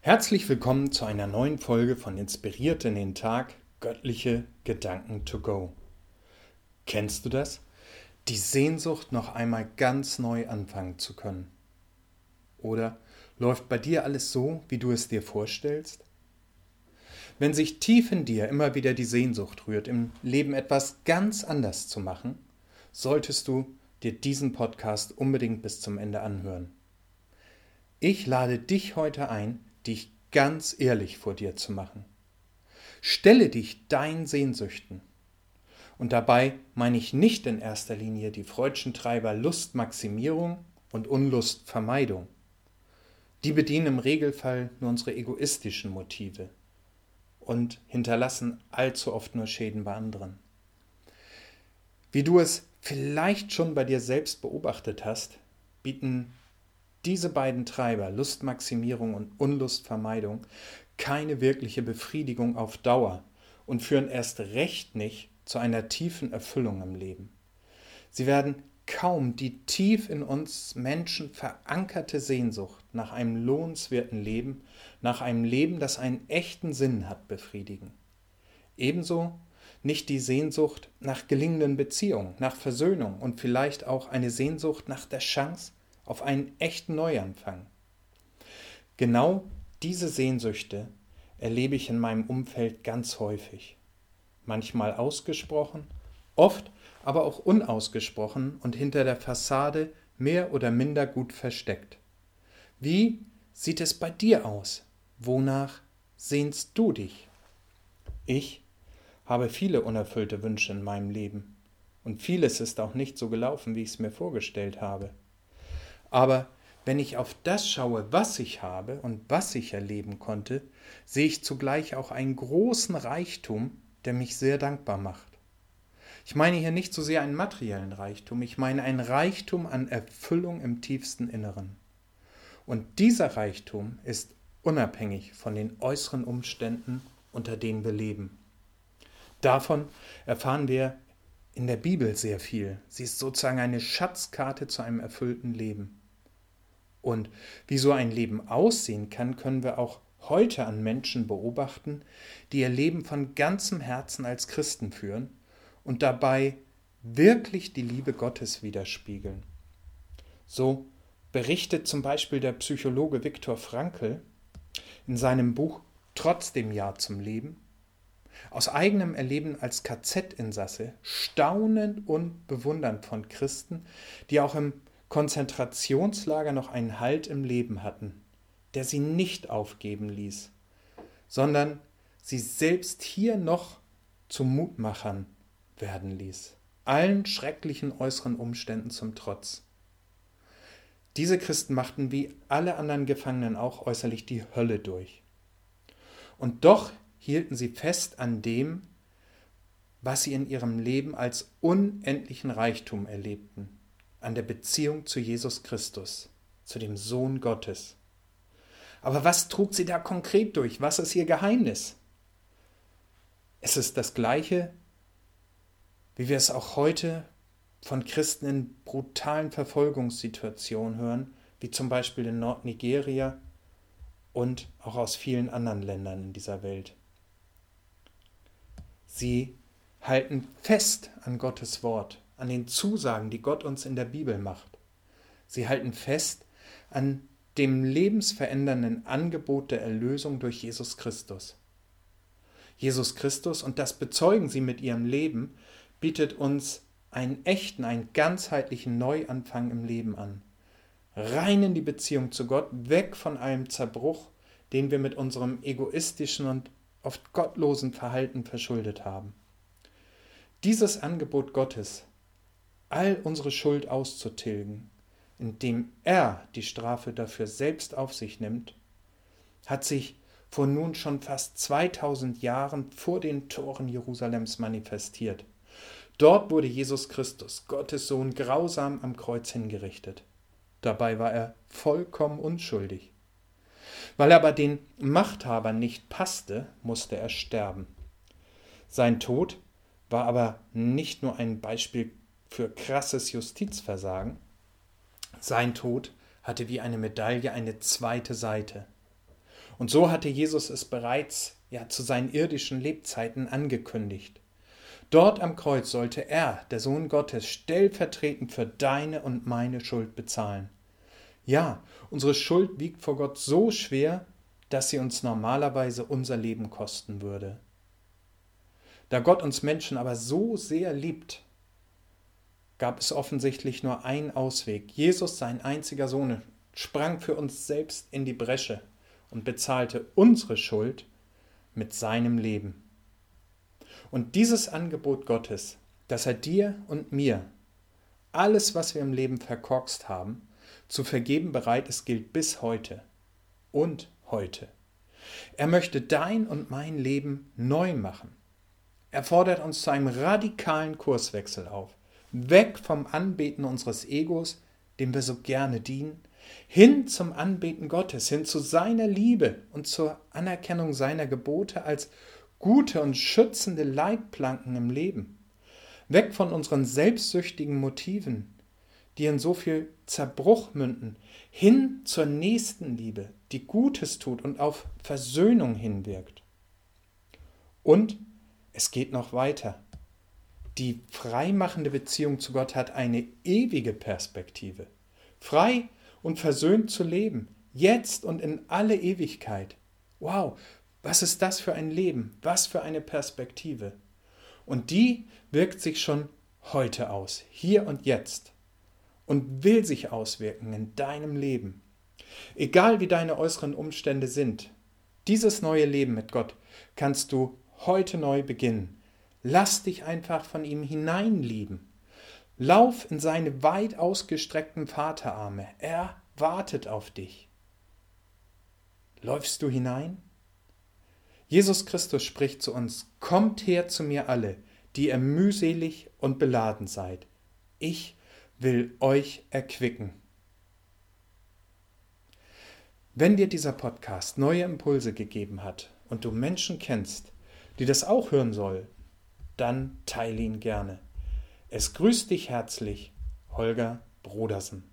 Herzlich willkommen zu einer neuen Folge von Inspiriert in den Tag Göttliche Gedanken to go. Kennst du das? Die Sehnsucht, noch einmal ganz neu anfangen zu können. Oder läuft bei dir alles so, wie du es dir vorstellst? Wenn sich tief in dir immer wieder die Sehnsucht rührt, im Leben etwas ganz anders zu machen, solltest du dir diesen Podcast unbedingt bis zum Ende anhören. Ich lade dich heute ein, dich ganz ehrlich vor dir zu machen. Stelle dich deinen Sehnsüchten. Und dabei meine ich nicht in erster Linie die freudschen Treiber Lustmaximierung und Unlustvermeidung. Die bedienen im Regelfall nur unsere egoistischen Motive und hinterlassen allzu oft nur Schäden bei anderen. Wie du es vielleicht schon bei dir selbst beobachtet hast, bieten diese beiden Treiber, Lustmaximierung und Unlustvermeidung, keine wirkliche Befriedigung auf Dauer und führen erst recht nicht zu einer tiefen Erfüllung im Leben. Sie werden kaum die tief in uns Menschen verankerte Sehnsucht nach einem lohnenswerten Leben, nach einem Leben, das einen echten Sinn hat, befriedigen. Ebenso nicht die Sehnsucht nach gelingenden Beziehungen, nach Versöhnung und vielleicht auch eine Sehnsucht nach der Chance, auf einen echten Neuanfang. Genau diese Sehnsüchte erlebe ich in meinem Umfeld ganz häufig. Manchmal ausgesprochen, oft aber auch unausgesprochen und hinter der Fassade mehr oder minder gut versteckt. Wie sieht es bei dir aus? Wonach sehnst du dich? Ich habe viele unerfüllte Wünsche in meinem Leben und vieles ist auch nicht so gelaufen, wie ich es mir vorgestellt habe. Aber wenn ich auf das schaue, was ich habe und was ich erleben konnte, sehe ich zugleich auch einen großen Reichtum, der mich sehr dankbar macht. Ich meine hier nicht so sehr einen materiellen Reichtum, ich meine einen Reichtum an Erfüllung im tiefsten Inneren. Und dieser Reichtum ist unabhängig von den äußeren Umständen, unter denen wir leben. Davon erfahren wir in der Bibel sehr viel. Sie ist sozusagen eine Schatzkarte zu einem erfüllten Leben. Und wie so ein Leben aussehen kann, können wir auch heute an Menschen beobachten, die ihr Leben von ganzem Herzen als Christen führen und dabei wirklich die Liebe Gottes widerspiegeln. So berichtet zum Beispiel der Psychologe Viktor Frankl in seinem Buch Trotzdem Ja zum Leben aus eigenem Erleben als KZ-Insasse staunend und bewundernd von Christen, die auch im Konzentrationslager noch einen Halt im Leben hatten, der sie nicht aufgeben ließ, sondern sie selbst hier noch zu Mutmachern werden ließ, allen schrecklichen äußeren Umständen zum Trotz. Diese Christen machten wie alle anderen Gefangenen auch äußerlich die Hölle durch. Und doch hielten sie fest an dem, was sie in ihrem Leben als unendlichen Reichtum erlebten an der Beziehung zu Jesus Christus, zu dem Sohn Gottes. Aber was trug sie da konkret durch? Was ist ihr Geheimnis? Es ist das gleiche, wie wir es auch heute von Christen in brutalen Verfolgungssituationen hören, wie zum Beispiel in Nordnigeria und auch aus vielen anderen Ländern in dieser Welt. Sie halten fest an Gottes Wort an den Zusagen, die Gott uns in der Bibel macht. Sie halten fest an dem lebensverändernden Angebot der Erlösung durch Jesus Christus. Jesus Christus, und das bezeugen sie mit ihrem Leben, bietet uns einen echten, einen ganzheitlichen Neuanfang im Leben an. Rein in die Beziehung zu Gott, weg von einem Zerbruch, den wir mit unserem egoistischen und oft gottlosen Verhalten verschuldet haben. Dieses Angebot Gottes all unsere Schuld auszutilgen, indem er die Strafe dafür selbst auf sich nimmt, hat sich vor nun schon fast 2000 Jahren vor den Toren Jerusalems manifestiert. Dort wurde Jesus Christus, Gottes Sohn, grausam am Kreuz hingerichtet. Dabei war er vollkommen unschuldig. Weil er aber den Machthabern nicht passte, musste er sterben. Sein Tod war aber nicht nur ein Beispiel für krasses Justizversagen. Sein Tod hatte wie eine Medaille eine zweite Seite. Und so hatte Jesus es bereits ja zu seinen irdischen Lebzeiten angekündigt. Dort am Kreuz sollte er, der Sohn Gottes, stellvertretend für deine und meine Schuld bezahlen. Ja, unsere Schuld wiegt vor Gott so schwer, dass sie uns normalerweise unser Leben kosten würde. Da Gott uns Menschen aber so sehr liebt, gab es offensichtlich nur einen Ausweg. Jesus, sein einziger Sohn, sprang für uns selbst in die Bresche und bezahlte unsere Schuld mit seinem Leben. Und dieses Angebot Gottes, dass er dir und mir alles, was wir im Leben verkorkst haben, zu vergeben bereit ist, gilt bis heute und heute. Er möchte dein und mein Leben neu machen. Er fordert uns zu einem radikalen Kurswechsel auf. Weg vom Anbeten unseres Egos, dem wir so gerne dienen, hin zum Anbeten Gottes, hin zu seiner Liebe und zur Anerkennung seiner Gebote als gute und schützende Leitplanken im Leben. Weg von unseren selbstsüchtigen Motiven, die in so viel Zerbruch münden, hin zur Nächstenliebe, die Gutes tut und auf Versöhnung hinwirkt. Und es geht noch weiter. Die freimachende Beziehung zu Gott hat eine ewige Perspektive. Frei und versöhnt zu leben, jetzt und in alle Ewigkeit. Wow, was ist das für ein Leben? Was für eine Perspektive? Und die wirkt sich schon heute aus, hier und jetzt, und will sich auswirken in deinem Leben. Egal wie deine äußeren Umstände sind, dieses neue Leben mit Gott kannst du heute neu beginnen. Lass dich einfach von ihm hineinlieben. Lauf in seine weit ausgestreckten Vaterarme. Er wartet auf dich. Läufst du hinein? Jesus Christus spricht zu uns, Kommt her zu mir alle, die ihr mühselig und beladen seid. Ich will euch erquicken. Wenn dir dieser Podcast neue Impulse gegeben hat und du Menschen kennst, die das auch hören soll, dann teile ihn gerne. Es grüßt dich herzlich, Holger Brodersen.